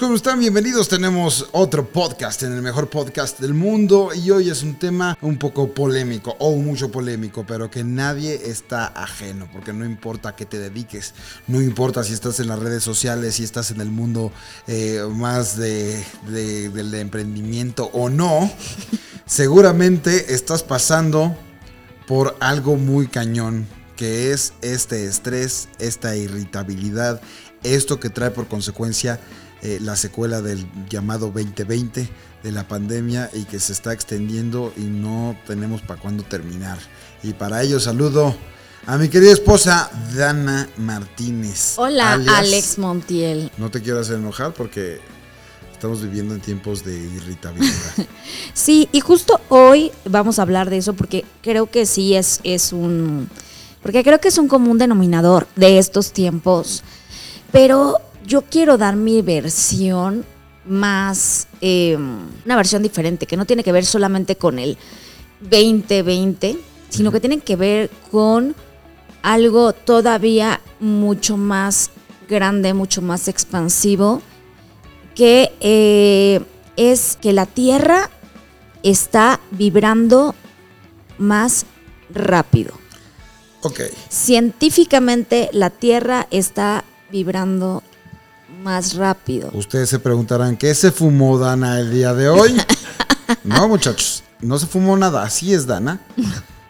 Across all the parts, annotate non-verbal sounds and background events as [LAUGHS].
¿Cómo están? Bienvenidos. Tenemos otro podcast en el mejor podcast del mundo y hoy es un tema un poco polémico o mucho polémico, pero que nadie está ajeno porque no importa a qué te dediques, no importa si estás en las redes sociales, si estás en el mundo eh, más de- del emprendimiento o no, [LAUGHS] seguramente estás pasando por algo muy cañón, que es este estrés, esta irritabilidad, esto que trae por consecuencia eh, la secuela del llamado 2020 de la pandemia y que se está extendiendo y no tenemos para cuándo terminar. Y para ello saludo a mi querida esposa Dana Martínez. Hola, alias- Alex Montiel. No te quiero hacer enojar porque estamos viviendo en tiempos de irritabilidad. [LAUGHS] Sí, y justo hoy vamos a hablar de eso porque creo que sí es, es un... Porque creo que es un común denominador de estos tiempos. Pero yo quiero dar mi versión más... eh, una versión diferente, que no tiene que ver solamente con el 2020, sino que tiene que ver con algo todavía mucho más grande, mucho más expansivo, que eh, es que la Tierra está vibrando más rápido. ok, Científicamente la Tierra está vibrando más rápido. ustedes se preguntarán, ¿qué se fumó Dana el día de hoy? [LAUGHS] No, muchachos, no se fumó nada, así es Dana.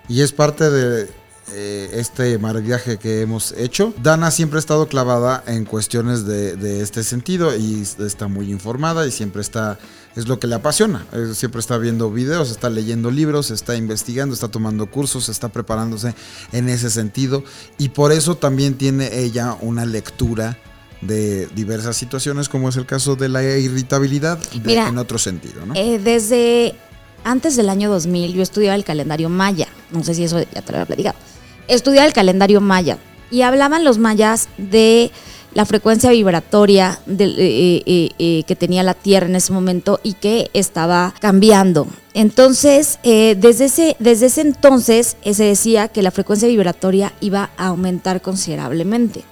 Y es parte de eh, este viaje que hemos hecho. Dana siempre ha estado clavada en cuestiones de, de este sentido y está muy informada y siempre está, es lo que le apasiona. Eh, siempre está viendo videos, está leyendo libros, está investigando, está tomando cursos, está preparándose en ese sentido. Y por eso también tiene ella una lectura de diversas situaciones, como es el caso de la irritabilidad de- Mira, en otro sentido, ¿no? Eh, desde antes del año 2000 yo estudiaba el calendario maya. No sé si eso ya te lo había platicado. Estudiaba el calendario maya y hablaban los mayas de la frecuencia vibratoria eh, eh, eh, que tenía la Tierra en ese momento y que estaba cambiando. Entonces, eh, desde, ese, desde ese entonces se decía que la frecuencia vibratoria iba a aumentar considerablemente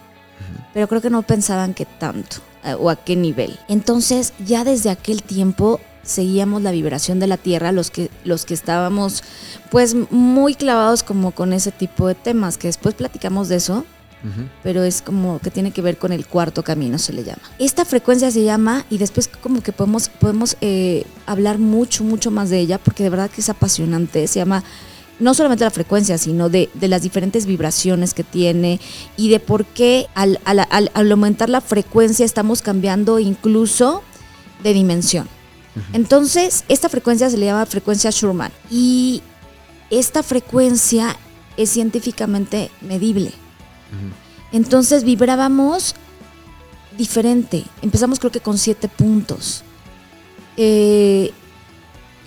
pero creo que no pensaban que tanto eh, o a qué nivel. Entonces, ya desde aquel tiempo seguíamos la vibración de la Tierra, los que, los que estábamos pues muy clavados como con ese tipo de temas, que después platicamos de eso, pero es como que tiene que ver con el cuarto camino, se le llama. Esta frecuencia se llama, y después como que podemos, podemos eh, hablar mucho, mucho más de ella, porque de verdad que es apasionante, se llama no solamente la frecuencia, sino de, de las diferentes vibraciones que tiene y de por qué al, al- al- al aumentar la frecuencia estamos cambiando incluso de dimensión. Entonces, esta frecuencia se le llama frecuencia Schumann y esta frecuencia es científicamente medible. Entonces vibrábamos diferente. Empezamos creo que con siete puntos. Eh,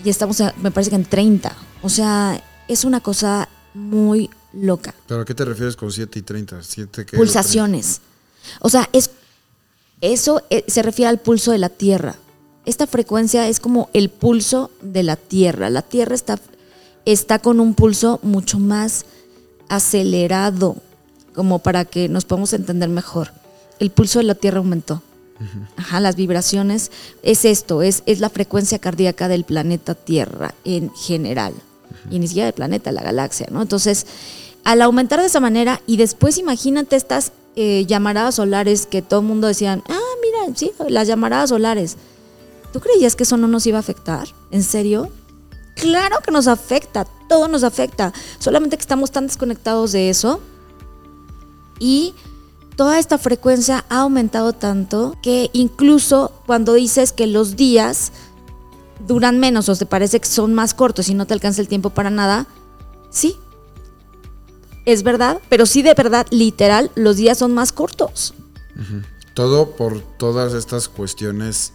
y estamos, a- me parece que en 30. O sea, es una cosa muy loca. ¿Pero a qué te refieres con 7 y 30? ¿Siete qué? Pulsaciones. O sea, es, eso eh, se refiere al pulso de la Tierra. Esta frecuencia es como el pulso de la Tierra. La Tierra está, está con un pulso mucho más acelerado, como para que nos podamos entender mejor. El pulso de la Tierra aumentó. Ajá, las vibraciones es esto, es, es la frecuencia cardíaca del planeta Tierra en general. Y ni siquiera del planeta, la galaxia, ¿no? Entonces, al aumentar de esa manera, y después imagínate estas eh, llamaradas solares que todo el mundo decían, ah, mira, sí, las llamaradas solares. ¿Tú creías que eso no nos iba a afectar? ¿En serio? Claro que nos afecta, todo nos afecta. Solamente que estamos tan desconectados de eso. Y toda esta frecuencia ha aumentado tanto que incluso cuando dices que los días duran menos o te parece que son más cortos y no te alcanza el tiempo para nada, sí. Es verdad, pero sí de verdad, literal, los días son más cortos. Todo por todas estas cuestiones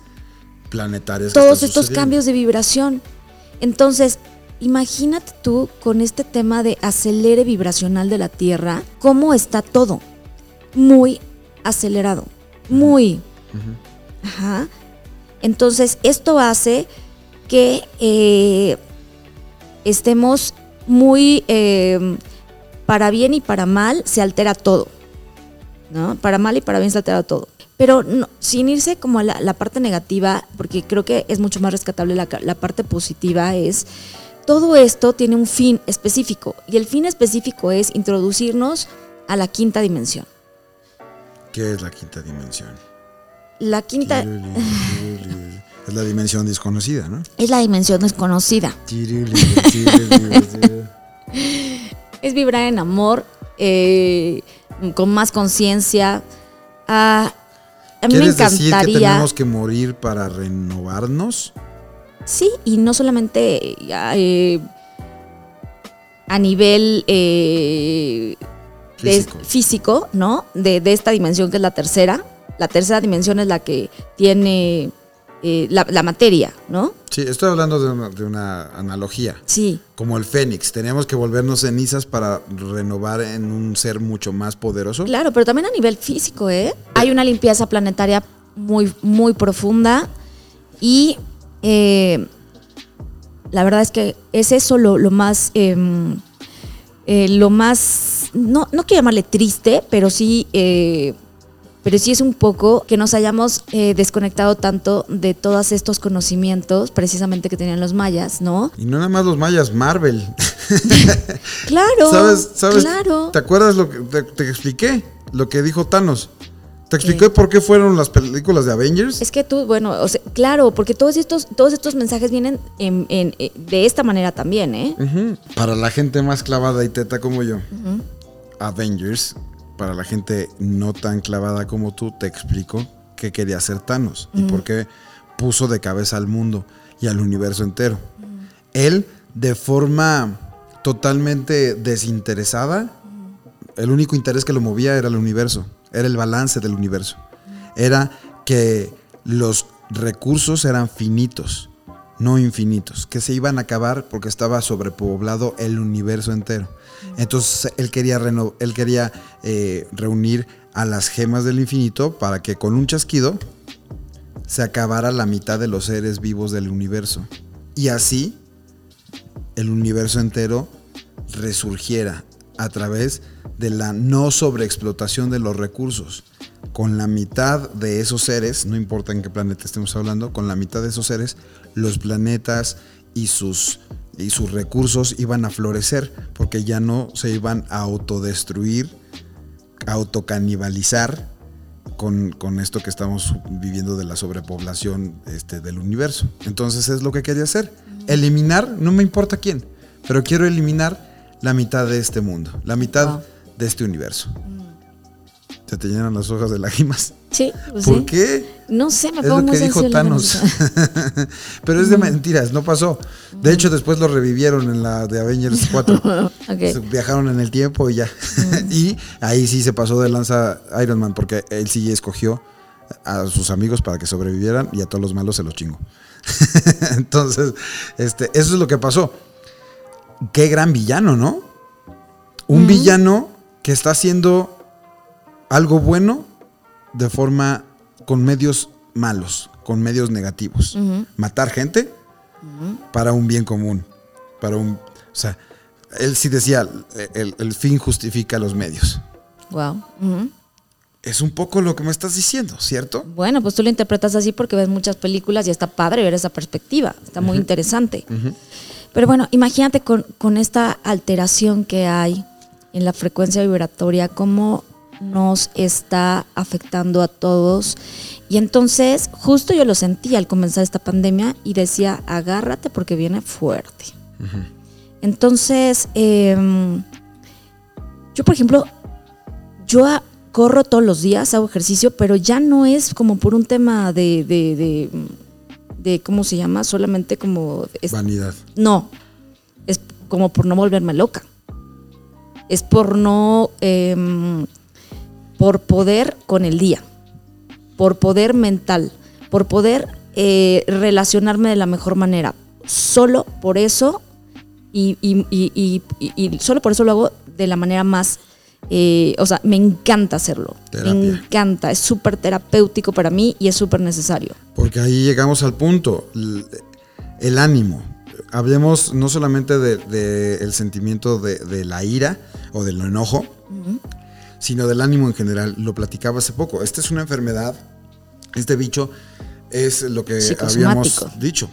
planetarias. todos estos cambios de vibración. Entonces, imagínate tú con este tema de acelere vibracional de la Tierra, cómo está todo. Muy acelerado. Muy. Ajá. Entonces, esto hace que eh, estemos muy, eh, para bien y para mal, se altera todo. ¿no? Para mal y para bien se altera todo. Pero no- sin irse como a la, la parte negativa, porque creo que es mucho más rescatable la, la parte positiva, es todo esto tiene un fin específico. Y el fin específico es introducirnos a la quinta dimensión. ¿Qué es la quinta dimensión? La quinta Es la dimensión desconocida, ¿no? es la dimensión desconocida. [LAUGHS] Es vibrar en amor, eh, con más conciencia. Ah, a mí me ¿Quieres decir que encantaría. tenemos que morir para renovarnos? Sí, y no solamente eh, a nivel eh, de- Físico. físico, ¿no? De, de esta dimensión que es la tercera. La tercera dimensión es la que tiene eh, la, la materia, ¿no? Sí, estoy hablando de una, de una analogía. Sí, Como el Fénix, teníamos que volvernos cenizas para renovar en un ser mucho más poderoso. claro, pero también a nivel físico, ¿eh? Hay una limpieza planetaria muy, muy profunda y eh, la verdad es que es eso lo, lo más, em, eh, lo más, no, no quiero llamarle triste, pero sí, eh, pero sí es un poco que nos hayamos eh, desconectado tanto de todos estos conocimientos precisamente que tenían los mayas, ¿no? Y no nada más los mayas, Marvel. [LAUGHS] Claro, ¿Sabes? ¿Sabes? claro. ¿Te acuerdas lo que te, te expliqué? Lo que dijo Thanos. ¿Te expliqué por qué fueron las películas de Avengers? Es que tú, bueno, o sea, claro, porque todos estos, todos estos mensajes vienen en- en- eh, de esta manera también, ¿eh? Para la gente más clavada y teta como yo, Avengers, para la gente no tan clavada como tú, te explico qué quería hacer Thanos y por qué puso de cabeza al mundo y al universo entero. Él, de forma totalmente desinteresada, el único interés que lo movía era el universo, era el balance del universo. Era que los recursos eran finitos, no infinitos, que se iban a acabar porque estaba sobrepoblado el universo entero. Entonces él quería, reno- él quería eh, reunir a las gemas del infinito para que con un chasquido se acabara la mitad de los seres vivos del universo. Y así el universo entero resurgiera a través de la no sobreexplotación de los recursos. Con la mitad de esos seres, no importa en qué planeta estemos hablando, con la mitad de esos seres, los planetas y sus, y sus recursos iban a florecer porque ya no se iban a autodestruir, autocanibalizar con, con esto que estamos viviendo de la sobrepoblación este, del universo. Entonces es lo que quería hacer. Eliminar, no me importa quién, pero quiero eliminar la mitad de este mundo, la mitad. De este universo. Se te llenan las hojas de lágrimas. Sí, pues ¿Por sí. qué? No sé, me Es pongo lo muy que dijo. Thanos. [LAUGHS] Pero es de mentiras, no pasó. De hecho, después lo revivieron en la de Avengers 4. [LAUGHS] Ok. Se Viajaron en el tiempo y ya. [LAUGHS] y ahí sí se pasó de lanza Iron Man porque él sí escogió a sus amigos para que sobrevivieran y a todos los malos se los chingó. Entonces, este, eso es lo que pasó. Qué gran villano, ¿no? Un villano que está haciendo algo bueno de forma con medios malos, con medios negativos. Matar gente para un bien común, para un, o sea, él sí decía, el, el fin justifica los medios. Wow. Es un poco lo que me estás diciendo, ¿cierto? Bueno, pues tú lo interpretas así porque ves muchas películas y está padre ver esa perspectiva. Está muy interesante. Pero bueno, imagínate con, con esta alteración que hay en la frecuencia vibratoria, cómo nos está afectando a todos. Y entonces, justo yo lo sentí al comenzar esta pandemia y decía, agárrate porque viene fuerte. Entonces, em, yo por ejemplo, yo corro todos los días, hago ejercicio, pero ya no es como por un tema de, de, de, de, ¿cómo se llama? Solamente como... es- Vanidad. no, es como por no volverme loca. Es por no, em, por poder con el día, por poder mental, por poder eh, relacionarme de la mejor manera. Solo por eso, y, y- y- y- y- y solo por eso lo hago de la manera más, eh, o sea, me encanta hacerlo. Terapia. Me encanta, es súper terapéutico para mí y es súper necesario. Porque ahí llegamos al punto, el ánimo. Hablemos no solamente del de, sentimiento de, de la ira o del enojo, sino del ánimo en general. Lo platicaba hace poco. Esta es una enfermedad, este bicho es lo que habíamos dicho.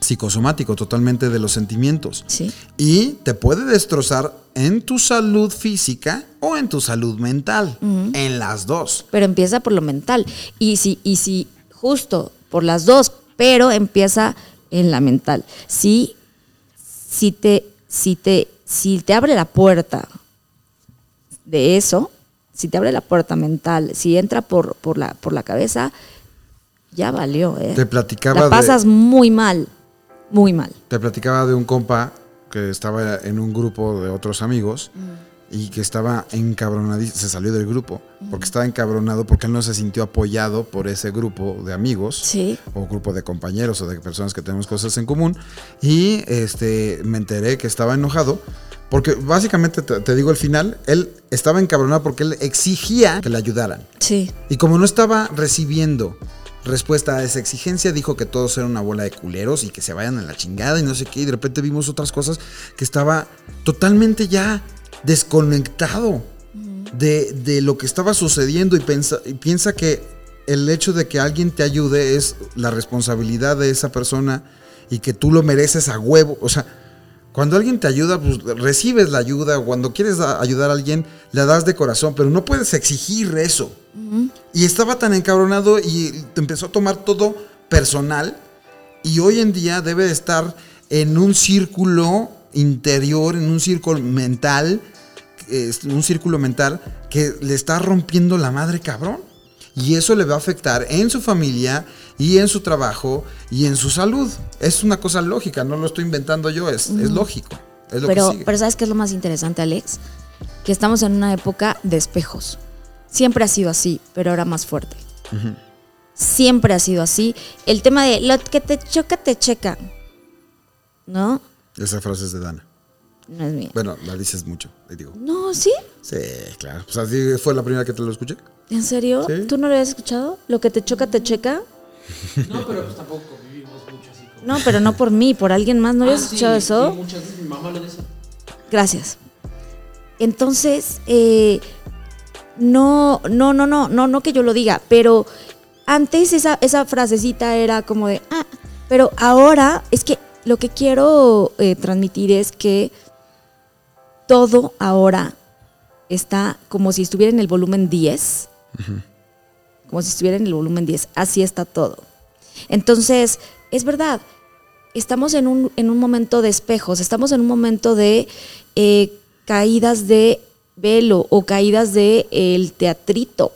Psicosomático, totalmente de los sentimientos. Sí. Y te puede destrozar en tu salud física o en tu salud mental. En las dos. Pero empieza por lo mental. Y si, y si justo por las dos, pero empieza en la mental. Si, si te, si te, si te abre la puerta de eso, si te abre la puerta mental, si entra por, por, la, por la cabeza, ya valió, ¿eh? Te platicaba La pasas de, muy mal, muy mal. te platicaba de un compa que estaba en un grupo de otros amigos y que estaba encabronadísimo, se salió del grupo porque estaba encabronado porque él no se sintió apoyado por ese grupo de amigos Sí. o grupo de compañeros o de personas que tenemos cosas en común y este me enteré que estaba enojado porque básicamente te, te digo el final, él estaba encabronado porque él exigía que le ayudaran. Sí. Y como no estaba recibiendo respuesta a esa exigencia, dijo que todos eran una bola de culeros y que se vayan a la chingada y no sé qué. Y de repente vimos otras cosas que estaba totalmente ya desconectado de, de lo que estaba sucediendo y, pensa- y piensa que el hecho de que alguien te ayude es la responsabilidad de esa persona y que tú lo mereces a huevo. O sea, cuando alguien te ayuda, pues recibes la ayuda. Cuando quieres ayudar a alguien, le das de corazón, pero no puedes exigir eso. Y estaba tan encabronado y te empezó a tomar todo personal. Y hoy en día debe de estar en un círculo interior, en un círculo mental, un círculo mental que le está rompiendo la madre cabrón. Y eso le va a afectar en su familia y en su trabajo y en su salud. Es una cosa lógica, no lo estoy inventando yo, es, es lógico. Es lo Pero, que sigue. pero ¿sabes qué es lo más interesante, Alex? Que estamos en una época de espejos. Siempre ha sido así, pero ahora más fuerte. Siempre ha sido así. El tema de lo que te choca, te checa. ¿No? Esa frase es de Dana. No es mía. Bueno, la dices mucho, le digo. No, ¿sí? Sí, claro. Pues así fue la primera que te lo escuché. ¿En serio? Sí. ¿Tú no lo habías escuchado? ¿Lo que te choca, te checa? [LAUGHS] No, pero pues tampoco vivimos mucho así. Como... No, pero no por mí, por alguien más. ¿No habías Ah, escuchado sí, eso? sí, muchas veces mi mamá lo dice. Gracias. Entonces, eh, no, no, no, no, no, no que yo lo diga, pero antes esa, esa frasecita era como de, ah, pero ahora es que lo que quiero eh, transmitir es que todo ahora está como si estuviera en el volumen 10, como si estuviera en el volumen 10, así está todo. Entonces, es verdad, estamos en un, en un momento de espejos, estamos en un momento de eh, caídas de velo o caídas de el teatrito,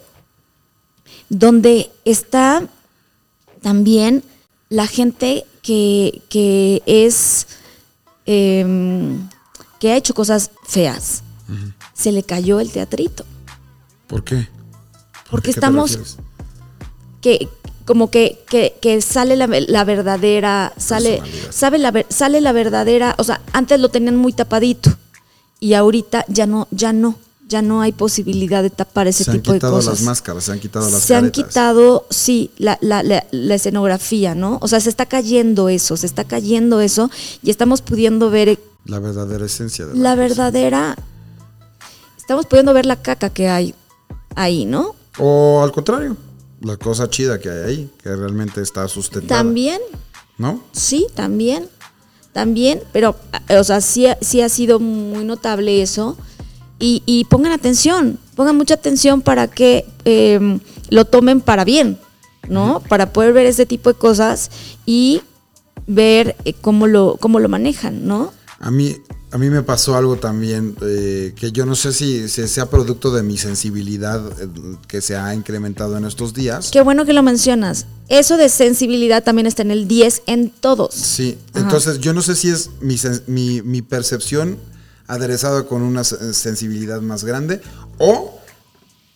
donde está también la gente que, que es em, que ha hecho cosas feas. Se le cayó el teatrito. ¿Por qué? Porque ¿Qué te estamos- que como que, que, que sale la, la verdadera, sale, sabe la, ver- sale la verdadera, o sea, antes lo tenían muy tapadito y ahorita ya no, ya no, ya no hay posibilidad de tapar ese Se han tipo de quitado cosas. las máscaras, se han quitado las se han quitado, sí, la, la, la, la escenografía, ¿no? O sea, se está cayendo eso, se está cayendo eso y estamos pudiendo ver La verdadera esencia de la cosa. verdadera, estamos pudiendo ver la caca que hay ahí, ¿no? O al contrario, la cosa chida que hay ahí, que realmente está sustentada. También, ¿No? Sí, también, también, pero, eh, o sea, sí, sí ha sido muy notable eso. Y, y pongan atención, pongan mucha atención para que eh, lo tomen para bien, ¿no? Para poder ver ese tipo de cosas y ver eh, cómo, lo, cómo lo manejan, ¿no? A mí, a mí me pasó algo también eh, que yo no sé si, si sea producto de mi sensibilidad eh, que se ha incrementado en estos días. Qué bueno que lo mencionas. Eso de sensibilidad también está en el 10 en todos. Sí, Ajá. entonces yo no sé si es mi, mi, mi percepción aderezada con una se- sensibilidad más grande o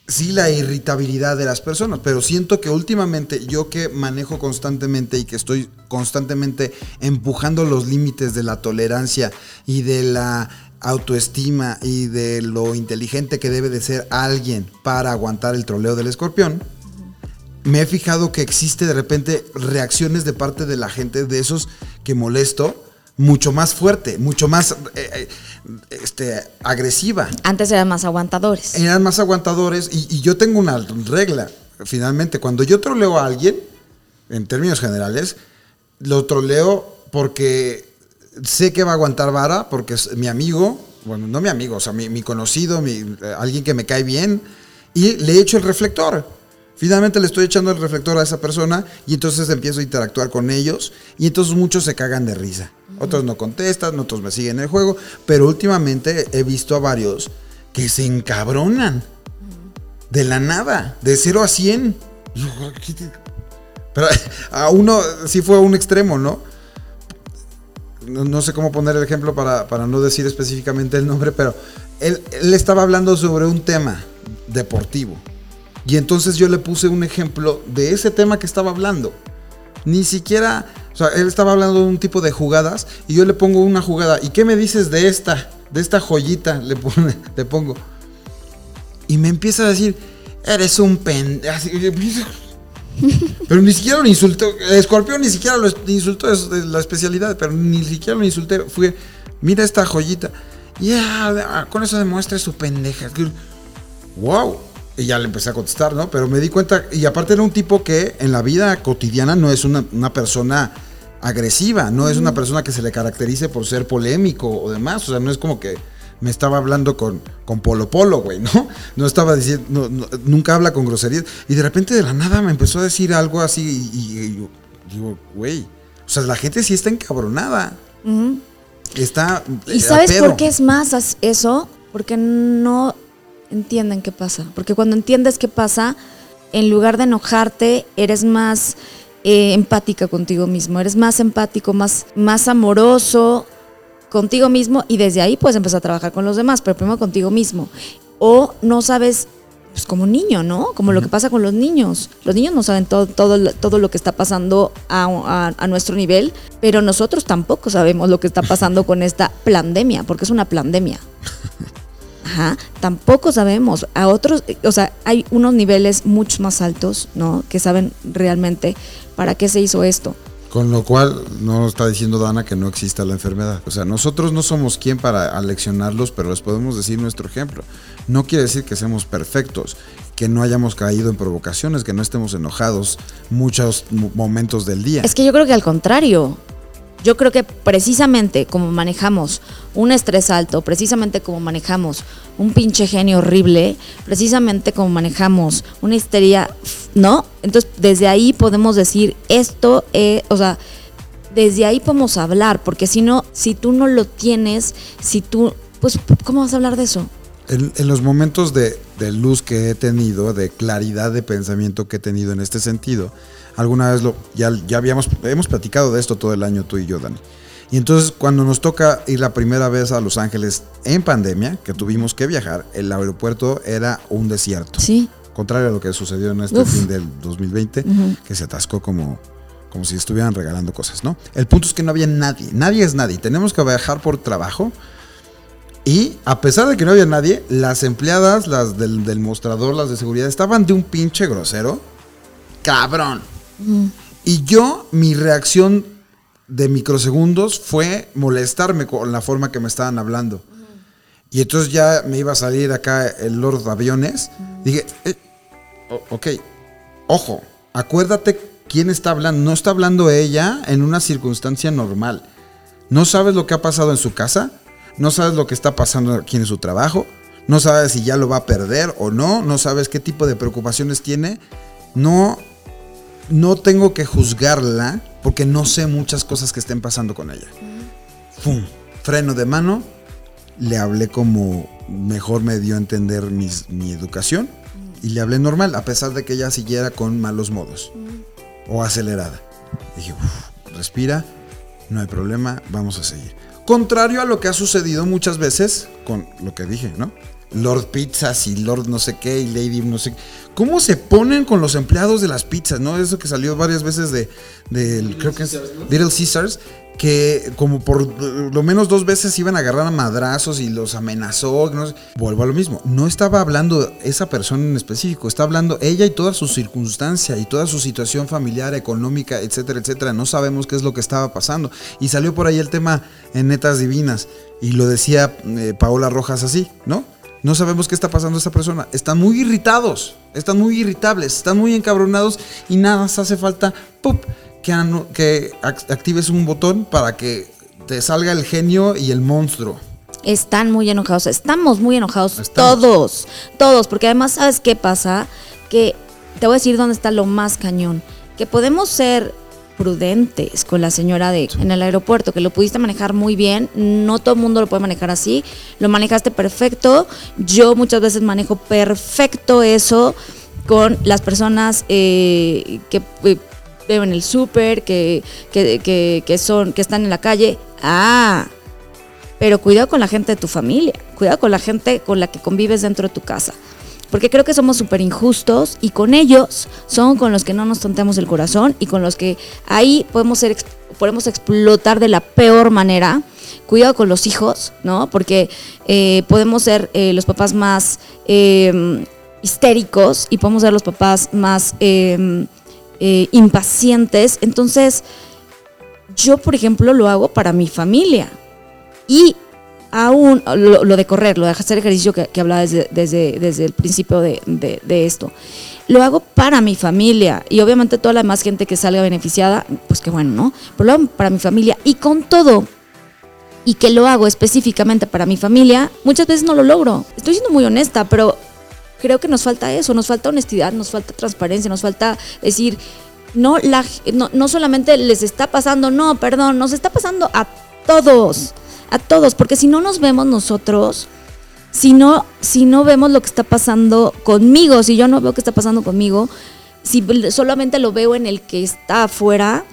sí la irritabilidad de las personas, pero siento que últimamente yo que manejo constantemente y que estoy constantemente empujando los límites de la tolerancia y de la autoestima y de lo inteligente que debe de ser alguien para aguantar el troleo del escorpión, me he fijado que existe de repente reacciones de parte de la gente de esos que molesto mucho más fuerte, mucho más eh, eh, este, agresiva. Antes eran más aguantadores. Eran más aguantadores y, y yo tengo una regla, finalmente, cuando yo troleo a alguien, en términos generales, lo troleo porque sé que va a aguantar vara, porque es mi amigo, bueno, no mi amigo, o sea, mi, mi conocido, mi, eh, alguien que me cae bien, y le echo el reflector. Finalmente le estoy echando el reflector a esa persona y entonces empiezo a interactuar con ellos y entonces muchos se cagan de risa. Otros no contestan, otros me siguen el juego, pero últimamente he visto a varios que se encabronan de la nada, de 0 a 100. Y yo, ¿qué te- Pero [LAUGHS] a uno sí fue a un extremo, ¿no? No, no sé cómo poner el ejemplo para, para no decir específicamente el nombre, pero él, él estaba hablando sobre un tema deportivo. Y entonces yo le puse un ejemplo de ese tema que estaba hablando. Ni siquiera, o sea, él estaba hablando de un tipo de jugadas y yo le pongo una jugada. ¿Y qué me dices de esta? De esta joyita, le, pone- [LAUGHS] le pongo. Y me empieza a decir, eres un pendejo. [LAUGHS] Pero ni siquiera lo insultó. Escorpión ni siquiera lo insultó, es la especialidad, pero ni siquiera lo insulté. Fue, mira esta joyita. Ya, con eso demuestra su pendeja. Wow. Y ya le empecé a contestar, ¿no? Pero me di cuenta, y aparte era un tipo que en la vida cotidiana no es una, una persona agresiva, no es una persona que se le caracterice por ser polémico o demás. O sea, no es como que me estaba hablando con, con Polo Polo, güey, ¿no? [LAUGHS] No estaba diciendo, no- no- nunca habla con groserías. Y de repente de la nada me empezó a decir algo así y, y- y yo digo, güey, o sea, la gente sí está encabronada. Está... ¿Y eh, sabes por qué es más eso? Porque no entienden qué pasa. Porque cuando entiendes qué pasa, en lugar de enojarte, eres más eh, empática contigo mismo, eres más empático, más, más amoroso contigo mismo y desde ahí puedes empezar a trabajar con los demás, pero primero contigo mismo. O no sabes, pues como niño, ¿no? Como lo que pasa con los niños. Los niños no saben todo, todo, lo- todo lo que está pasando a, a- a nuestro nivel, pero nosotros tampoco sabemos lo que está pasando con esta [LAUGHS] pandemia, porque es una pandemia. [LAUGHS] Ajá, tampoco sabemos. A otros, o sea, hay unos niveles mucho más altos, ¿no? Que saben realmente para qué se hizo esto. Con lo cual, no está diciendo Dana que no exista la enfermedad. O sea, nosotros no somos quien para aleccionarlos, pero les podemos decir nuestro ejemplo. No quiere decir que seamos perfectos, que no hayamos caído en provocaciones, que no estemos enojados muchos mo- momentos del día. Es que yo creo que al contrario. Yo creo que precisamente como manejamos un estrés alto, precisamente como manejamos un pinche genio horrible, precisamente como manejamos una histeria, ¿no? Entonces, desde ahí podemos decir esto, eh, o sea, desde ahí podemos hablar, porque si no, si tú no lo tienes, si tú, pues, ¿cómo vas a hablar de eso? En, los momentos de luz que he tenido, de claridad de pensamiento que he tenido en este sentido, alguna vez lo, ya, ya habíamos, hemos platicado de esto todo el año tú y yo, Dani. Y entonces cuando nos toca ir la primera vez a Los Ángeles en pandemia, que tuvimos que viajar, el aeropuerto era un desierto. Sí. Contrario a lo que sucedió en este Uf. fin del 2020, que se atascó como, como si estuvieran regalando cosas, ¿no? El punto es que no había nadie, nadie es nadie. Tenemos que viajar por trabajo. Y a pesar de que no había nadie, las empleadas, las del, del mostrador, las de seguridad, estaban de un pinche grosero. Cabrón. Y yo, mi reacción de microsegundos fue molestarme con la forma que me estaban hablando. Y entonces ya me iba a salir acá el Lord Aviones. Dije, eh, ok, ojo, acuérdate quién está hablando. No está hablando ella en una circunstancia normal. No sabes lo que ha pasado en su casa. No sabes lo que está pasando aquí en su trabajo. No sabes si ya lo va a perder o no. No sabes qué tipo de preocupaciones tiene. No, no tengo que juzgarla porque no sé muchas cosas que estén pasando con ella. ¡Fum! Freno de mano. Le hablé como mejor me dio a entender mi educación. Y le hablé normal, a pesar de que ella siguiera con malos modos. O acelerada. Dije, "Uf, respira, no hay problema, vamos a seguir. Contrario a lo que ha sucedido muchas veces con lo que dije, ¿no? Lord Pizzas y Lord no sé qué y Lady no sé qué. ¿Cómo se ponen con los empleados de las pizzas? ¿No? Eso que salió varias veces de, del, creo que es. Little Caesars, que como por lo menos dos veces iban a agarrar a madrazos y los amenazó. no sé. Vuelvo a lo mismo. No estaba hablando esa persona en específico, está hablando ella y toda su circunstancia y toda su situación familiar, económica, etcétera, etcétera. No sabemos qué es lo que estaba pasando. Y salió por ahí el tema en Netas Divinas y lo decía eh, Paola Rojas así, ¿no? No sabemos qué está pasando a esta persona. Están muy irritados, están muy irritables, están muy encabronados y nada más hace falta ¡pup! que, que ac- actives un botón para que te salga el genio y el monstruo. Están muy enojados, estamos muy enojados Estamos. todos, todos, porque además, ¿sabes qué pasa? Que te voy a decir dónde está lo más cañón, que podemos ser prudentes con la señora de en el aeropuerto, que lo pudiste manejar muy bien, no todo el mundo lo puede manejar así, lo manejaste perfecto, yo muchas veces manejo perfecto eso con las personas eh, que eh, beben el súper, que, que, que, que son, que están en la calle. Ah, pero cuidado con la gente de tu familia, cuidado con la gente con la que convives dentro de tu casa. Porque creo que somos súper injustos y con ellos son con los que no nos tontemos el corazón y con los que ahí podemos, ser, podemos explotar de la peor manera. Cuidado con los hijos, ¿no? Porque eh, podemos ser eh, los papás más eh, histéricos y podemos ser los papás más eh, eh, impacientes. Entonces, yo, por ejemplo, lo hago para mi familia. Y aún lo, de correr, lo de hacer ejercicio que, que hablaba desde, desde, desde el principio de, de- esto, lo hago para mi familia y obviamente toda la demás gente que salga beneficiada, pues qué bueno, ¿no? Pero lo hago para mi familia y con todo y que lo hago específicamente para mi familia, muchas veces no lo logro. Estoy siendo muy honesta, pero creo que nos falta eso, nos falta honestidad, nos falta transparencia, nos falta decir, no, la, no, no solamente les está pasando, no, perdón, nos está pasando a todos, a todos, porque si no nos vemos nosotros, si no, si no vemos lo que está pasando conmigo, si yo no veo qué está pasando conmigo, si solamente lo veo en el que está afuera,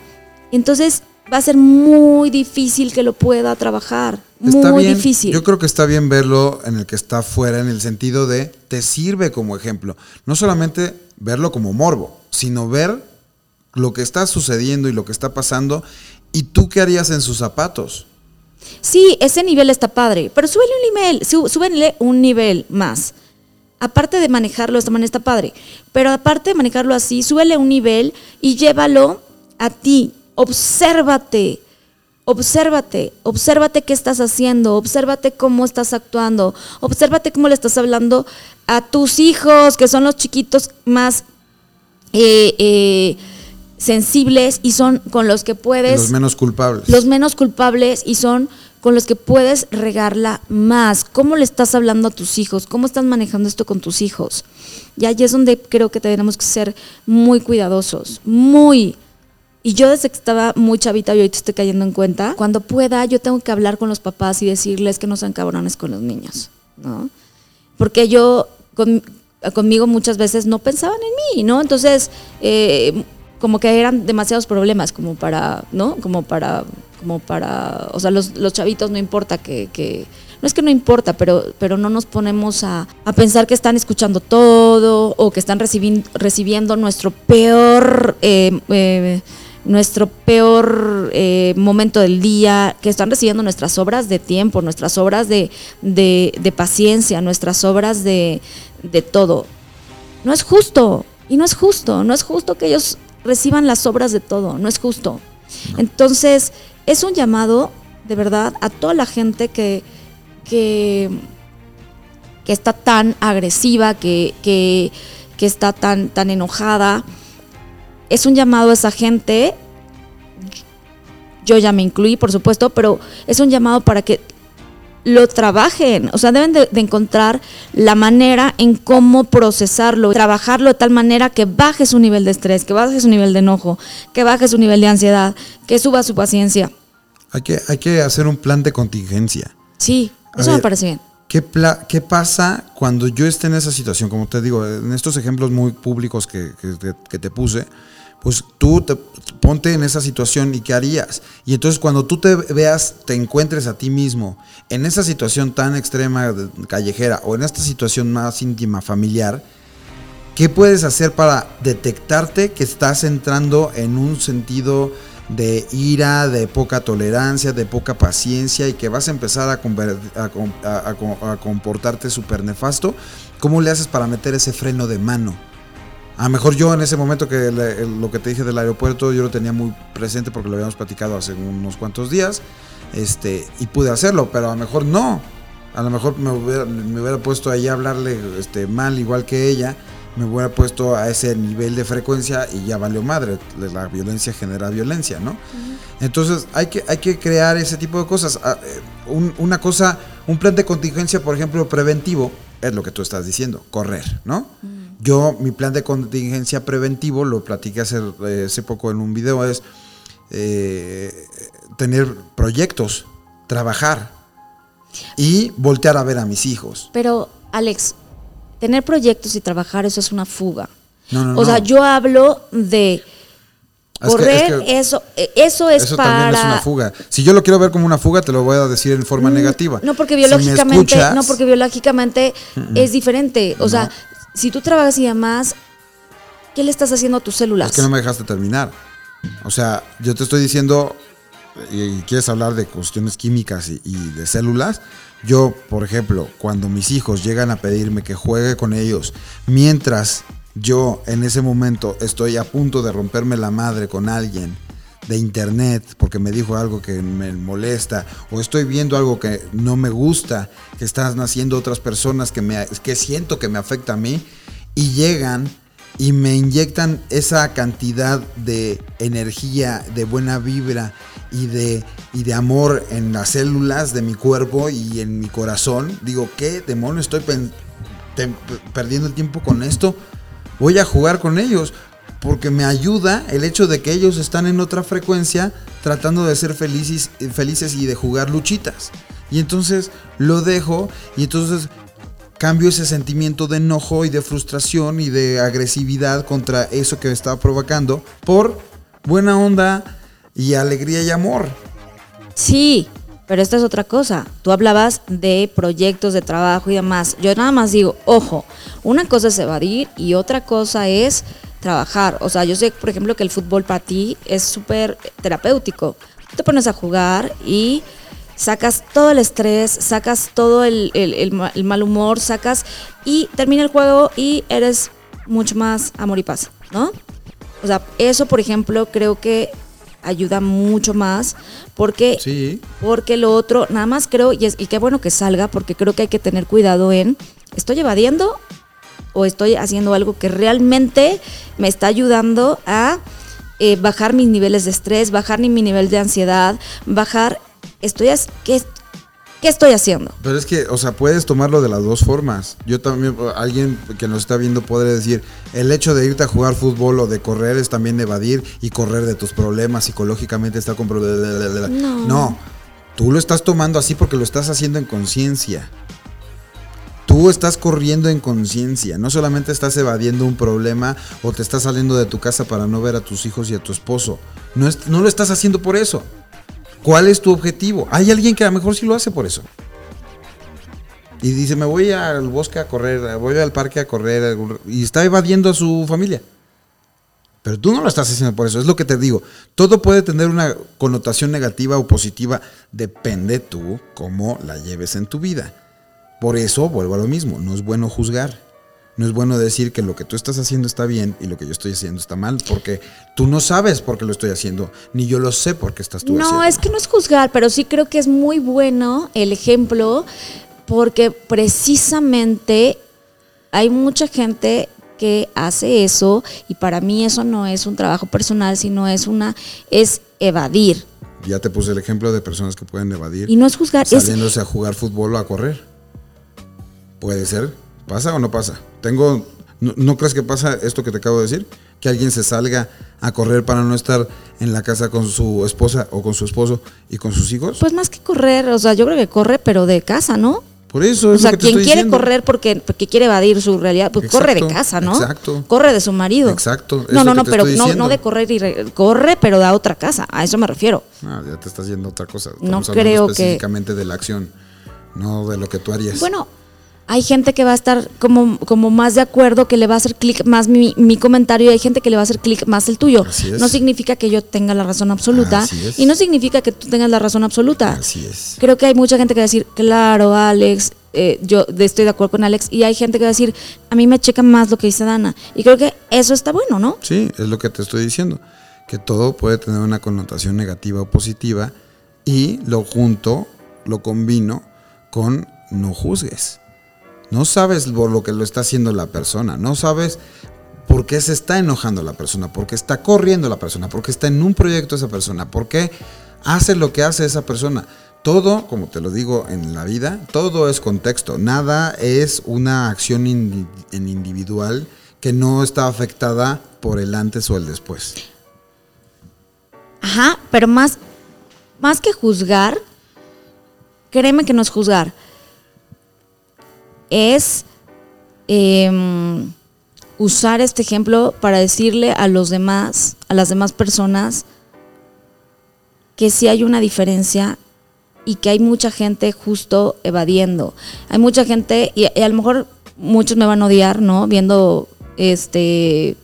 entonces va a ser muy difícil que lo pueda trabajar. Está muy bien, difícil. Yo creo que está bien verlo en el que está afuera, en el sentido de te sirve como ejemplo. No solamente verlo como morbo, sino ver lo que está sucediendo y lo que está pasando y tú qué harías en sus zapatos. Sí, ese nivel está padre, pero súbele un nivel, un nivel más. Aparte de manejarlo de esta manera está padre, pero aparte de manejarlo así, súbele un nivel y llévalo a ti. Obsérvate, obsérvate, obsérvate qué estás haciendo, obsérvate cómo estás actuando, obsérvate cómo le estás hablando a tus hijos, que son los chiquitos más eh, eh, sensibles y son con los que puedes Los menos culpables. los menos culpables y son con los que puedes regarla más. ¿Cómo le estás hablando a tus hijos? ¿Cómo estás manejando esto con tus hijos? Y ahí es donde creo que tenemos que ser muy cuidadosos, muy. Y yo desde que estaba muy chavita y ahorita estoy cayendo en cuenta, cuando pueda yo tengo que hablar con los papás y decirles que no sean cabrones con los niños, ¿no? Porque yo con- conmigo muchas veces no pensaban en mí, ¿no? Entonces, eh, como que eran demasiados problemas como para, ¿no? Como para, como para, o sea, los, los chavitos no importa que, que- no es que no importa, pero, pero no nos ponemos a, a pensar que están escuchando todo o que están recibin- recibiendo nuestro peor, eh, eh, nuestro peor eh, momento del día, que están recibiendo nuestras obras de tiempo, nuestras obras de, de- de paciencia, nuestras obras de, de todo. No es justo, y no es justo, no es justo que ellos reciban las obras de todo, no es justo. Entonces, es un llamado, de verdad, a toda la gente que, que, que está tan agresiva, que, que, que está tan, tan enojada. Es un llamado a esa gente. Yo ya me incluí, por supuesto, pero es un llamado para que lo trabajen, o sea, deben de, de encontrar la manera en cómo procesarlo, trabajarlo de tal manera que baje su nivel de estrés, que baje su nivel de enojo, que baje su nivel de ansiedad, que suba su paciencia. Hay que, hay que hacer un plan de contingencia. Sí, A eso me parece bien. ¿Qué, pla- ¿Qué pasa cuando yo esté en esa situación? Como te digo, en estos ejemplos muy públicos que, que te puse, pues tú te, ponte en esa situación y qué harías. Y entonces cuando tú te veas, te encuentres a ti mismo en esa situación tan extrema callejera o en esta situación más íntima, familiar, ¿qué puedes hacer para detectarte que estás entrando en un sentido de ira, de poca tolerancia, de poca paciencia y que vas a empezar a, a comportarte súper nefasto? ¿Cómo le haces para meter ese freno de mano? A lo mejor yo en ese momento que el- lo que te dije del aeropuerto yo lo tenía muy presente porque lo habíamos platicado hace unos cuantos días este, y pude hacerlo, pero a lo mejor no. A lo mejor me hubiera, me hubiera puesto ahí a hablarle este, mal igual que ella, me hubiera puesto a ese nivel de frecuencia y ya valió madre. La violencia genera violencia, ¿no? Entonces hay que, hay que crear ese tipo de cosas. Ah, eh, un- una cosa, un plan de contingencia, por ejemplo, preventivo, es lo que tú estás diciendo, correr, ¿no? Yo, mi plan de contingencia preventivo, lo platiqué hace, eh, hace poco en un video, es eh, tener proyectos, trabajar y voltear a ver a mis hijos. Pero, Alex, tener proyectos y trabajar, eso es una fuga. No, no, o sea, yo hablo de Es que- correr, es que- eso, eh, eso es Eso para... también es una fuga. Si yo lo quiero ver como una fuga, te lo voy a decir en forma Mm, negativa. No, porque Si biológicamente, escuchas- no, porque biológicamente es diferente. O sea. Si tú trabajas y demás, ¿qué le estás haciendo a tus células? Es que no me dejaste terminar. O sea, yo te estoy diciendo, y, quieres hablar de cuestiones químicas y de células. Yo, por ejemplo, cuando mis hijos llegan a pedirme que juegue con ellos, mientras yo en ese momento estoy a punto de romperme la madre con alguien de internet porque me dijo algo que me molesta o estoy viendo algo que no me gusta que están haciendo otras personas que me que siento que me afecta a mí y llegan y me inyectan esa cantidad de energía, de buena vibra y de, y de amor en las células de mi cuerpo y en mi corazón. Digo, ¿qué demonio estoy perdiendo el tiempo con esto? Voy a jugar con ellos porque me ayuda el hecho de que ellos están en otra frecuencia tratando de ser felices, felices y de jugar luchitas. Y entonces lo dejo y entonces cambio ese sentimiento de enojo y de frustración y de agresividad contra eso que me estaba provocando por buena onda y alegría y amor. Sí, pero esta es otra cosa. Tú hablabas de proyectos de trabajo y demás. Yo nada más digo, ojo, una cosa es evadir y otra cosa es trabajar. O sea, yo sé, por ejemplo, que el fútbol para ti es súper terapéutico. Te pones a jugar y sacas todo el estrés, sacas todo el, el- el ma- el mal humor, sacas y termina el juego y eres mucho más amor y paz, ¿no? O sea, eso, por ejemplo, creo que ayuda mucho más porque Sí. porque lo otro, nada más creo, y, es, y qué bueno que salga, porque creo que hay que tener cuidado en, ¿estoy evadiendo o estoy haciendo algo que realmente me está ayudando a eh, bajar mis niveles de estrés, bajar ni mi nivel de ansiedad, bajar, estoy, ¿qué, ¿qué estoy haciendo? Pero es que, o sea, puedes tomarlo de las dos formas. Yo también, alguien que nos está viendo podría decir, el hecho de irte a jugar fútbol o de correr es también evadir y correr de tus problemas psicológicamente está con... No. no, tú lo estás tomando así porque lo estás haciendo en conciencia. Tú estás corriendo en conciencia, no solamente estás evadiendo un problema o te estás saliendo de tu casa para no ver a tus hijos y a tu esposo. No, es- no lo estás haciendo por eso. ¿Cuál es tu objetivo? Hay alguien que a lo mejor sí lo hace por eso. Y dice, me voy al bosque a correr, voy al parque a correr, y está evadiendo a su familia. Pero tú no lo estás haciendo por eso, es lo que te digo. Todo puede tener una connotación negativa o positiva, depende tú cómo la lleves en tu vida. Por eso, vuelvo a lo mismo, no es bueno juzgar. No es bueno decir que lo que tú estás haciendo está bien y lo que yo estoy haciendo está mal, porque tú no sabes por qué lo estoy haciendo, ni yo lo sé por qué estás tú No, haciendo. es que no es juzgar, pero sí creo que es muy bueno el ejemplo porque precisamente hay mucha gente que hace eso y para mí eso no es un trabajo personal, sino es una es evadir Ya te puse el ejemplo de personas que pueden evadir y no es juzgar, es saliéndose a jugar fútbol o a correr. Puede ser. ¿Pasa o no pasa? Tengo. ¿No, no crees que pasa esto que te acabo de decir? Que alguien se salga a correr para no estar en la casa con su esposa o con su esposo y con sus hijos. pues más que correr, o sea, yo creo que corre pero de casa, ¿no? Por eso O es sea, lo que te quien estoy quiere diciendo. correr porque, porque quiere evadir su realidad, pues corre de casa, ¿no? exacto. Corre de su marido. Exacto, No, no, no, pero no, no de correr y re- corre, pero da otra casa. A eso me refiero. Ah, ya te estás yendo a otra cosa. No Estamos hablando creo que- específicamente de la acción, no de lo que tú harías. Bueno, hay gente que va a estar como, como más de acuerdo, que le va a hacer clic más mi, mi comentario y hay gente que le va a hacer clic más el tuyo. No significa que yo tenga la razón absoluta y no significa que tú tengas la razón absoluta. Así es. Creo que hay mucha gente que va a decir, claro, Alex, eh, yo estoy de acuerdo con Alex, y hay gente que va a decir, a mí me checa más lo que dice Dana. Y creo que eso está bueno, ¿no? Sí, es lo que te estoy diciendo. Que todo puede tener una connotación negativa o positiva y lo junto, lo combino con no juzgues. No sabes por lo que lo está haciendo la persona, no sabes por qué se está enojando la persona, por qué está corriendo la persona, por qué está en un proyecto esa persona, por qué hace lo que hace esa persona. Todo, como te lo digo en la vida, todo es contexto. Nada es una acción en individual que no está afectada por el antes o el después. Ajá, pero más, más que juzgar, créeme que no es juzgar. Es em, usar este ejemplo para decirle a los demás, a las demás personas, que sí hay una diferencia y que hay mucha gente justo evadiendo. Hay mucha gente, y, a lo mejor muchos me van a odiar, ¿no? Viendo este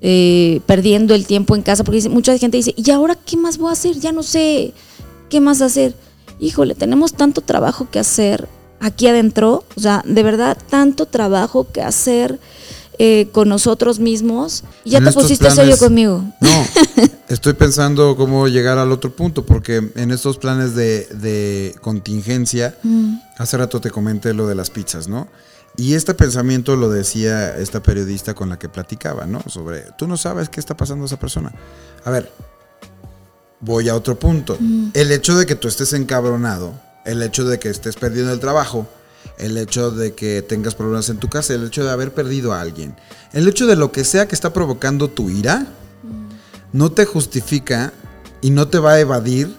eh, perdiendo el tiempo en casa, porque mucha gente dice, ¿y ahora qué más voy a hacer? Ya no sé qué más hacer. Híjole, tenemos tanto trabajo que hacer aquí adentro, o sea, de verdad, tanto trabajo que hacer eh, con nosotros mismos. Y ya En te pusiste planes- serio conmigo. No, [LAUGHS] estoy pensando cómo llegar al otro punto, porque en estos planes de, de contingencia, hace rato te comenté lo de las pizzas, ¿no? Y este pensamiento lo decía esta periodista con la que platicaba, ¿no? Sobre, tú no sabes qué está pasando a esa persona. A ver, voy a otro punto. El hecho de que tú estés encabronado, el hecho de que estés perdiendo el trabajo, el hecho de que tengas problemas en tu casa, el hecho de haber perdido a alguien, el hecho de lo que sea que está provocando tu ira, no te justifica y no te va a evadir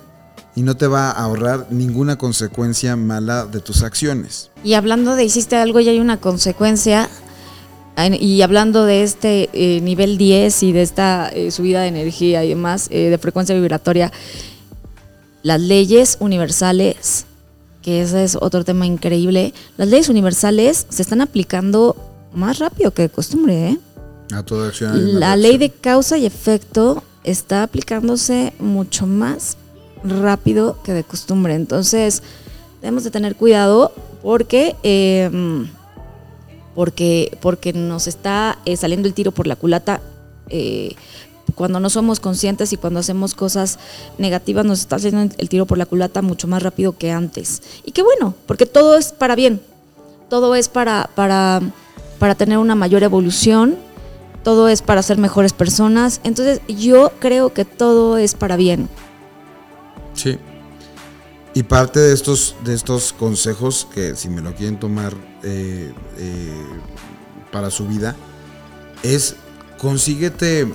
y no te va a ahorrar ninguna consecuencia mala de tus acciones. Y hablando de hiciste algo y hay una consecuencia, en- y hablando de este eh, nivel 10 y de esta eh, subida de energía y demás, eh, de frecuencia vibratoria, las leyes universales, que ese es otro tema increíble, las leyes universales se están aplicando más rápido que de costumbre. ¿eh? A toda acción. La ley de causa y efecto está aplicándose mucho más rápido que de costumbre. Entonces, debemos de tener cuidado porque, eh, porque, porque nos está eh, saliendo el tiro por la culata. eh, cuando no somos conscientes y cuando hacemos cosas negativas nos está haciendo el tiro por la culata mucho más rápido que antes. Y qué bueno, porque todo es para bien, todo es para, para, para tener una mayor evolución, todo es para ser mejores personas. Entonces yo creo que todo es para bien. Sí. Y parte de estos, de estos consejos que si me lo quieren tomar eh, eh, para su vida, es consíguete,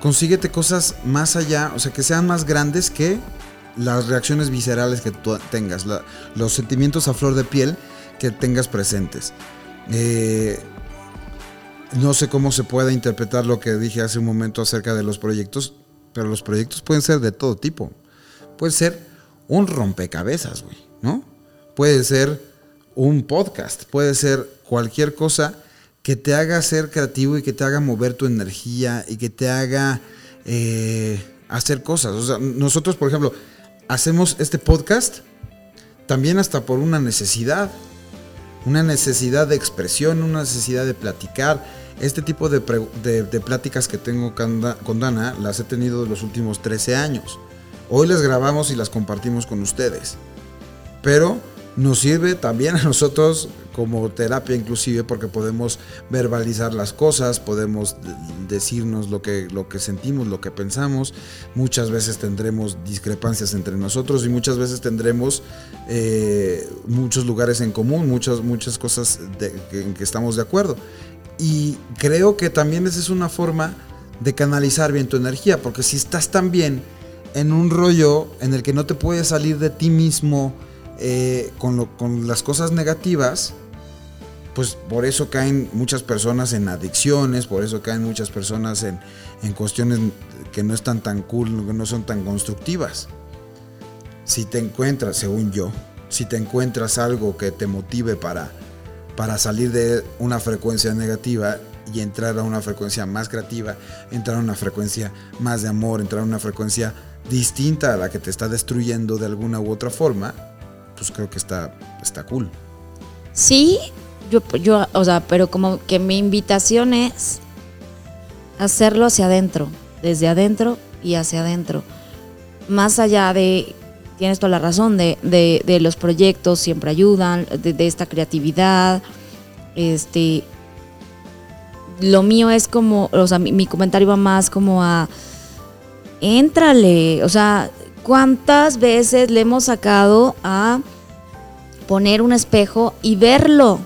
consíguete cosas más allá, o sea, que sean más grandes que las reacciones viscerales que tú tengas, los sentimientos a flor de piel que tengas presentes. Eh, no sé cómo se puede interpretar lo que dije hace un momento acerca de los proyectos, pero los proyectos pueden ser de todo tipo. Puede ser un rompecabezas, güey, ¿no? Puede ser un podcast, puede ser cualquier cosa que te haga ser creativo y que te haga mover tu energía y que te haga eh, hacer cosas. O sea, nosotros, por ejemplo, hacemos este podcast también hasta por una necesidad una necesidad de expresión, una necesidad de platicar. Este tipo de, pláticas que tengo con Dana las he tenido los últimos 13 años. Hoy las grabamos y las compartimos con ustedes. Pero nos sirve también a nosotros como terapia inclusive porque podemos verbalizar las cosas, podemos de- decirnos lo que, lo que sentimos, lo que pensamos. Muchas veces tendremos discrepancias entre nosotros y muchas veces tendremos eh, muchos lugares en común, muchas, muchas cosas en que estamos de acuerdo. Y creo que también esa es una forma de canalizar bien tu energía, porque si estás tan bien en un rollo en el que no te puedes salir de ti mismo, eh, con, lo- con las cosas negativas, pues por eso caen muchas personas en adicciones, por eso caen muchas personas en, en cuestiones que no están tan cool, que no son tan constructivas. Si te encuentras, según yo, si te encuentras algo que te motive para, para salir de una frecuencia negativa y entrar a una frecuencia más creativa, entrar a una frecuencia más de amor, entrar a una frecuencia distinta a la que te está destruyendo de alguna u otra forma, pues creo que está, está cool. Sí, yo, yo, o sea, pero como que mi invitación es hacerlo hacia adentro, desde adentro y hacia adentro. Más allá de, tienes toda la razón, de, de, los proyectos siempre ayudan, de, de esta creatividad, este, lo mío es como, o sea, mi, mi comentario va más como a, éntrale, o sea, ¿cuántas veces le hemos sacado a poner un espejo y verlo?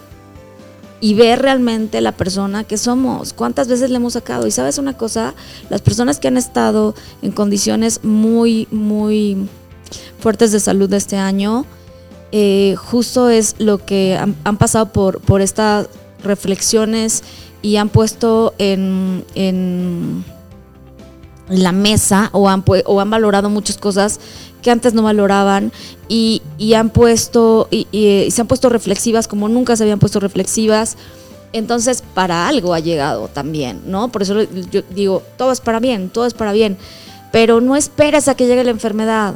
Y ver realmente la persona que somos. ¿Cuántas veces le hemos sacado? Y sabes una cosa, las personas que han estado en condiciones muy, muy fuertes de salud este año, eh, justo es lo que han, han pasado por, por estas reflexiones y han puesto en, en la mesa o han, o han valorado muchas cosas que antes no valoraban y, y han puesto y, y se han puesto reflexivas como nunca se habían puesto reflexivas. Entonces, para algo ha llegado también, ¿no? Por eso yo digo, todo es para bien, todo es para bien. Pero no esperes a que llegue la enfermedad.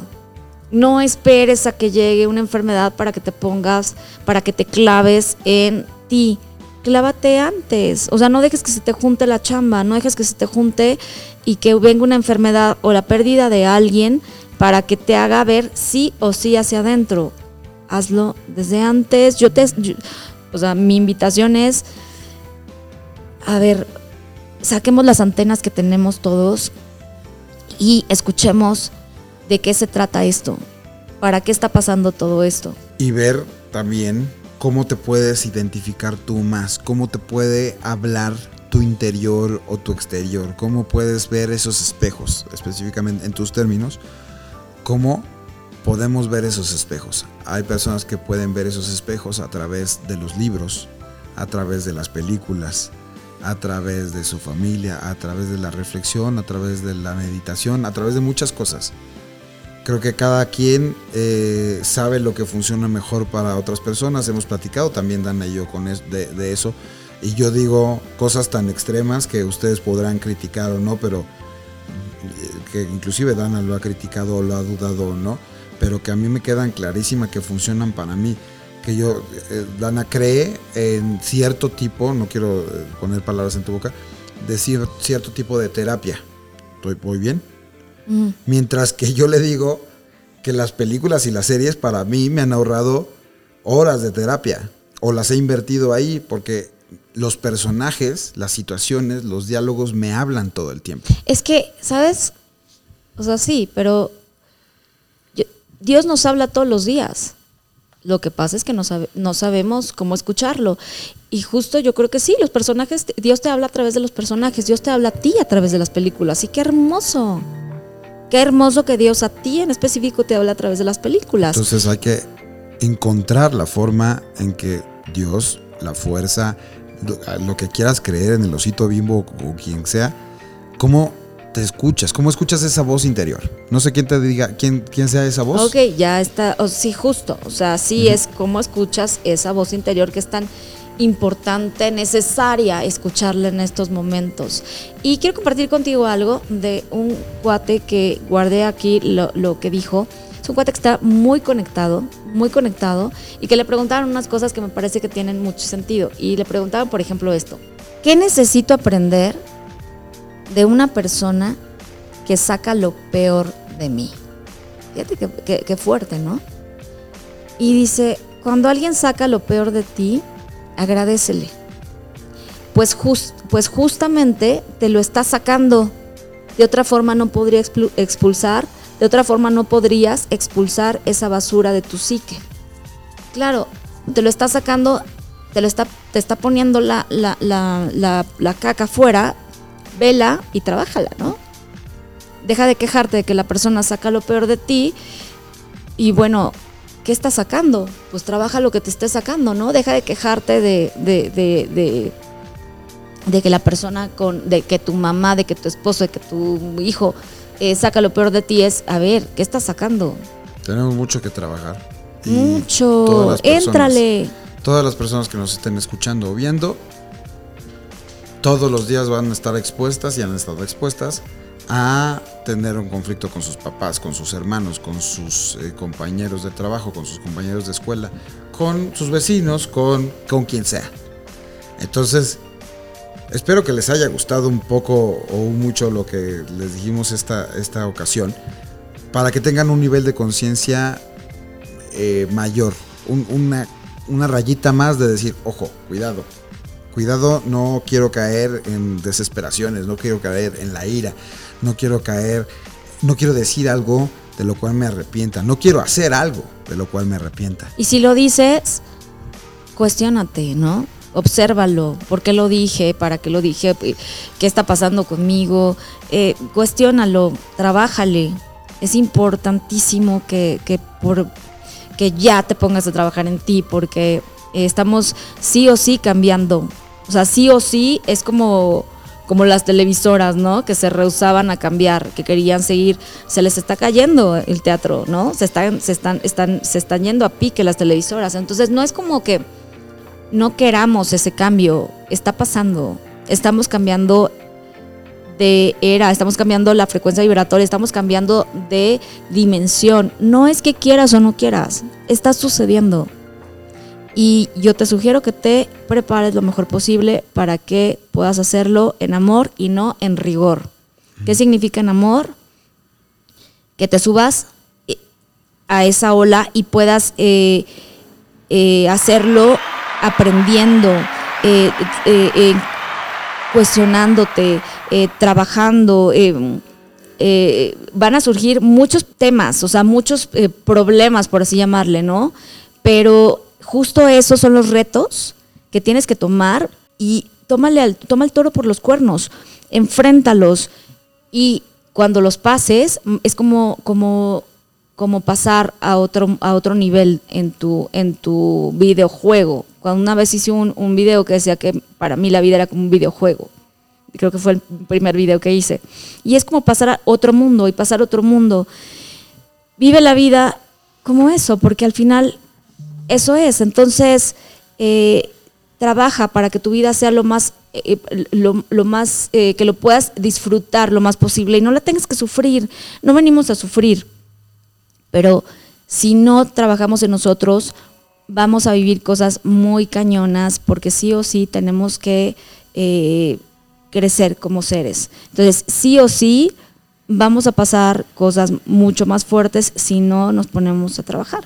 No esperes a que llegue una enfermedad para que te pongas, para que te claves en ti. Clávate antes. O sea, no dejes que se te junte la chamba, no dejes que se te junte y que venga una enfermedad o la pérdida de alguien para que te haga ver sí o sí hacia adentro. Hazlo desde antes. Yo te, o sea, mi invitación es, a ver, saquemos las antenas que tenemos todos y escuchemos de qué se trata esto, para qué está pasando todo esto. Y ver también cómo te puedes identificar tú más, cómo te puede hablar tu interior o tu exterior, cómo puedes ver esos espejos, específicamente en tus términos, cómo podemos ver esos espejos. Hay personas que pueden ver esos espejos a través de los libros, a través de las películas, a través de su familia, a través de la reflexión, a través de la meditación, a través de muchas cosas. Creo que cada quien eh, sabe lo que funciona mejor para otras personas. Hemos platicado también, Dana y yo, con es- de, eso. Y yo digo cosas tan extremas que ustedes podrán criticar o no, pero eh, que inclusive Dana lo ha criticado o lo ha dudado o no, pero que a mí me quedan clarísimas que funcionan para mí. Que yo, eh, Dana cree en cierto tipo, no quiero poner palabras en tu boca, de cier- cierto tipo de terapia. ¿Estoy muy bien? Mientras que yo le digo que las películas y las series para mí me han ahorrado horas de terapia o las he invertido ahí porque los personajes, las situaciones, los diálogos me hablan todo el tiempo. Es que, ¿sabes? O sea, sí, pero yo- Dios nos habla todos los días. Lo que pasa es que no, sabe- no sabemos cómo escucharlo. Y justo yo creo que sí, los personajes, Dios te habla a través de los personajes, Dios te habla a ti a través de las películas. Y qué hermoso. Qué hermoso que Dios a ti en específico te habla a través de las películas. Entonces hay que encontrar la forma en que Dios, la fuerza, lo, que quieras creer en el osito bimbo o quien sea, cómo te escuchas, cómo escuchas esa voz interior. No sé quién te diga, quién, quién sea esa voz. Ok, ya está, o sí, justo. O sea, sí es como escuchas esa voz interior que es tan importante, necesaria escucharla en estos momentos. Y quiero compartir contigo algo de un cuate que guardé aquí lo, que dijo. Es un cuate que está muy conectado, muy conectado, y que le preguntaron unas cosas que me parece que tienen mucho sentido. Y le preguntaban, por ejemplo, esto. ¿Qué necesito aprender de una persona que saca lo peor de mí? Fíjate que fuerte, ¿no? Y dice, cuando alguien saca lo peor de ti, agradecele. Pues, jus- pues justamente te lo está sacando. De otra forma no podría expulsar, de otra forma no podrías expulsar esa basura de tu psique. Claro, te lo está sacando, te lo está, te está poniendo la, la, la, la, la caca afuera, vela y trabájala, ¿no? Deja de quejarte de que la persona saca lo peor de ti y bueno, ¿qué estás sacando? Pues trabaja lo que te esté sacando, ¿no? Deja de quejarte de, de, de, de, de que la persona con, de que tu mamá, de que tu esposo, de que tu hijo eh, saca lo peor de ti es, a ver, ¿qué estás sacando? Tenemos mucho que trabajar. Mucho. todas las personas- Éntrale. Todas las personas que nos estén escuchando o viendo, todos los días van a estar expuestas y han estado expuestas a tener un conflicto con sus papás, con sus hermanos, con sus eh, compañeros de trabajo, con sus compañeros de escuela, con sus vecinos, con, con quien sea. Entonces, espero que les haya gustado un poco o mucho lo que les dijimos esta, esta ocasión, para que tengan un nivel de conciencia eh, mayor, un- una, una rayita más de decir, ojo, cuidado, cuidado, no quiero caer en desesperaciones, no quiero caer en la ira, no quiero caer, no quiero decir algo de lo cual me arrepienta, no quiero hacer algo de lo cual me arrepienta. Y si lo dices, cuestiónate, ¿no? Obsérvalo, ¿por qué lo dije? ¿Para qué lo dije? ¿Qué está pasando conmigo? Eh, cuestiónalo, trabájale. Es importantísimo que, que, por, que ya te pongas a trabajar en ti, porque estamos sí o sí cambiando. O sea, sí o sí es como, como las televisoras, ¿no? Que se rehusaban a cambiar, que querían seguir. Se les está cayendo el teatro, ¿no? Se están, se están, están, se están yendo a pique las televisoras. Entonces no es como que no queramos ese cambio. Está pasando. Estamos cambiando de era, estamos cambiando la frecuencia vibratoria, estamos cambiando de dimensión. No es que quieras o no quieras, está sucediendo. Y yo te sugiero que te prepares lo mejor posible para que puedas hacerlo en amor y no en rigor. ¿Qué significa en amor? Que te subas eh, a esa ola y puedas eh, eh, hacerlo aprendiendo, eh, cuestionándote, trabajando. van a surgir muchos temas, o sea, muchos problemas, por así llamarle, ¿no? Pero justo esos son los retos que tienes que tomar y tómale al, toma el toro por los cuernos, enfréntalos y cuando los pases mm, es como, como, como pasar a otro, a otro nivel en tu, en tu videojuego. Cuando una vez hice un, un video que decía que para mí la vida era como un videojuego creo que fue el primer video que hice. Y es como pasar a otro mundo y pasar a otro mundo. Vive la vida como eso, porque al final eso es. Entonces, eh, trabaja para que tu vida sea lo más, eh, lo, lo más eh, que lo puedas disfrutar lo más posible y no la tengas que sufrir. No venimos a sufrir, pero si no trabajamos en nosotros, vamos a vivir cosas muy cañonas, porque sí o sí tenemos que eh, crecer como seres. Entonces, sí o sí, vamos a pasar cosas mucho más fuertes si no nos ponemos a trabajar.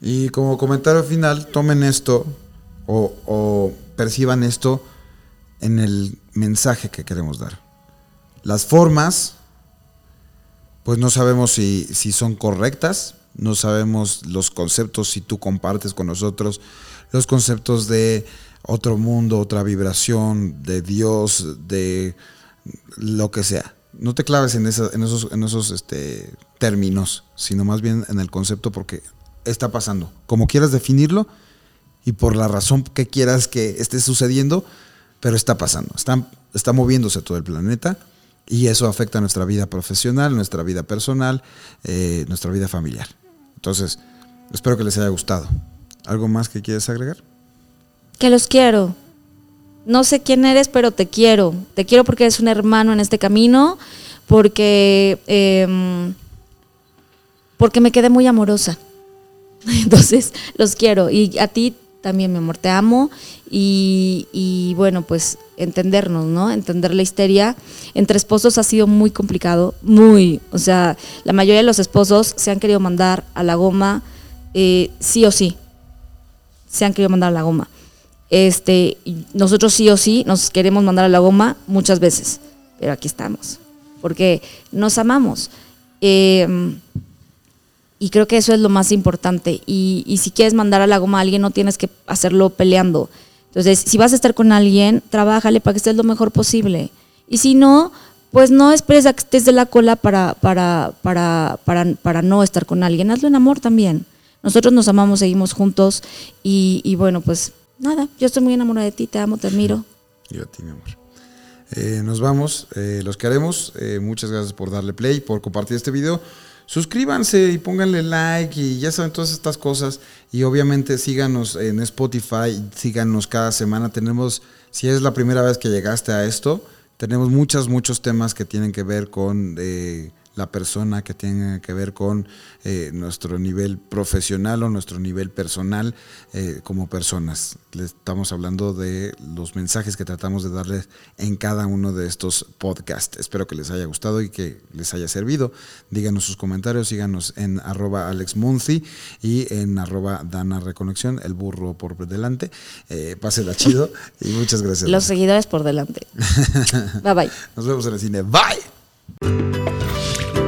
Y como comentario final, tomen esto o, perciban esto en el mensaje que queremos dar. Las formas, pues no sabemos si, si son correctas, no sabemos los conceptos si tú compartes con nosotros los conceptos de otro mundo, otra vibración, de Dios, de lo que sea. No te claves en, en esos, en esos este, términos, sino más bien en el concepto porque está pasando. Como quieras definirlo y por la razón que quieras que esté sucediendo, pero está pasando. Está, está moviéndose todo el planeta y eso afecta nuestra vida profesional, nuestra vida personal, eh, nuestra vida familiar. Entonces, espero que les haya gustado. ¿Algo más que quieres agregar? Que los quiero. No sé quién eres, pero te quiero. Te quiero porque eres un hermano en este camino, porque, em, porque me quedé muy amorosa. [LAUGHS] Entonces, los quiero. Y a ti también, mi amor, te amo. Y, y bueno, pues entendernos, ¿no? Entender la histeria. Entre esposos ha sido muy complicado, muy. O sea, la mayoría de los esposos se han querido mandar a la goma, eh, sí o sí. Se han querido mandar a la goma. Este, nosotros sí o sí nos queremos mandar a la goma muchas veces, pero aquí estamos, porque nos amamos. Eh, y creo que eso es lo más importante. Y, y si quieres mandar a la goma a alguien, no tienes que hacerlo peleando. Entonces, si vas a estar con alguien, trabájale para que estés lo mejor posible. Y si no, pues no esperes a que estés de la cola para, para, para, para, para no estar con alguien. Hazlo en amor también. Nosotros nos amamos, seguimos juntos y, y bueno, pues nada, yo estoy muy enamorada de ti, te amo, te admiro. Yo a ti, mi amor. Eh, nos vamos, eh, los queremos. Eh, muchas gracias por darle play, por compartir este video. Suscríbanse y pónganle like y ya saben todas estas cosas. Y obviamente síganos en Spotify, síganos cada semana. Tenemos, si es la primera vez que llegaste a esto, tenemos muchos, muchos temas que tienen que ver con eh, la persona, que tienen que ver con eh, nuestro nivel profesional o nuestro nivel personal eh, como personas. Les estamos hablando de los mensajes que tratamos de darles en cada uno de estos podcasts. Espero que les haya gustado y que les haya servido. Díganos sus comentarios, síganos en arroba alexmunzi y en arroba dana reconexión, el burro por delante. Eh, pásela chido y muchas gracias. Los seguidores por delante. [LAUGHS] bye bye. Nos vemos en el cine. Bye. Música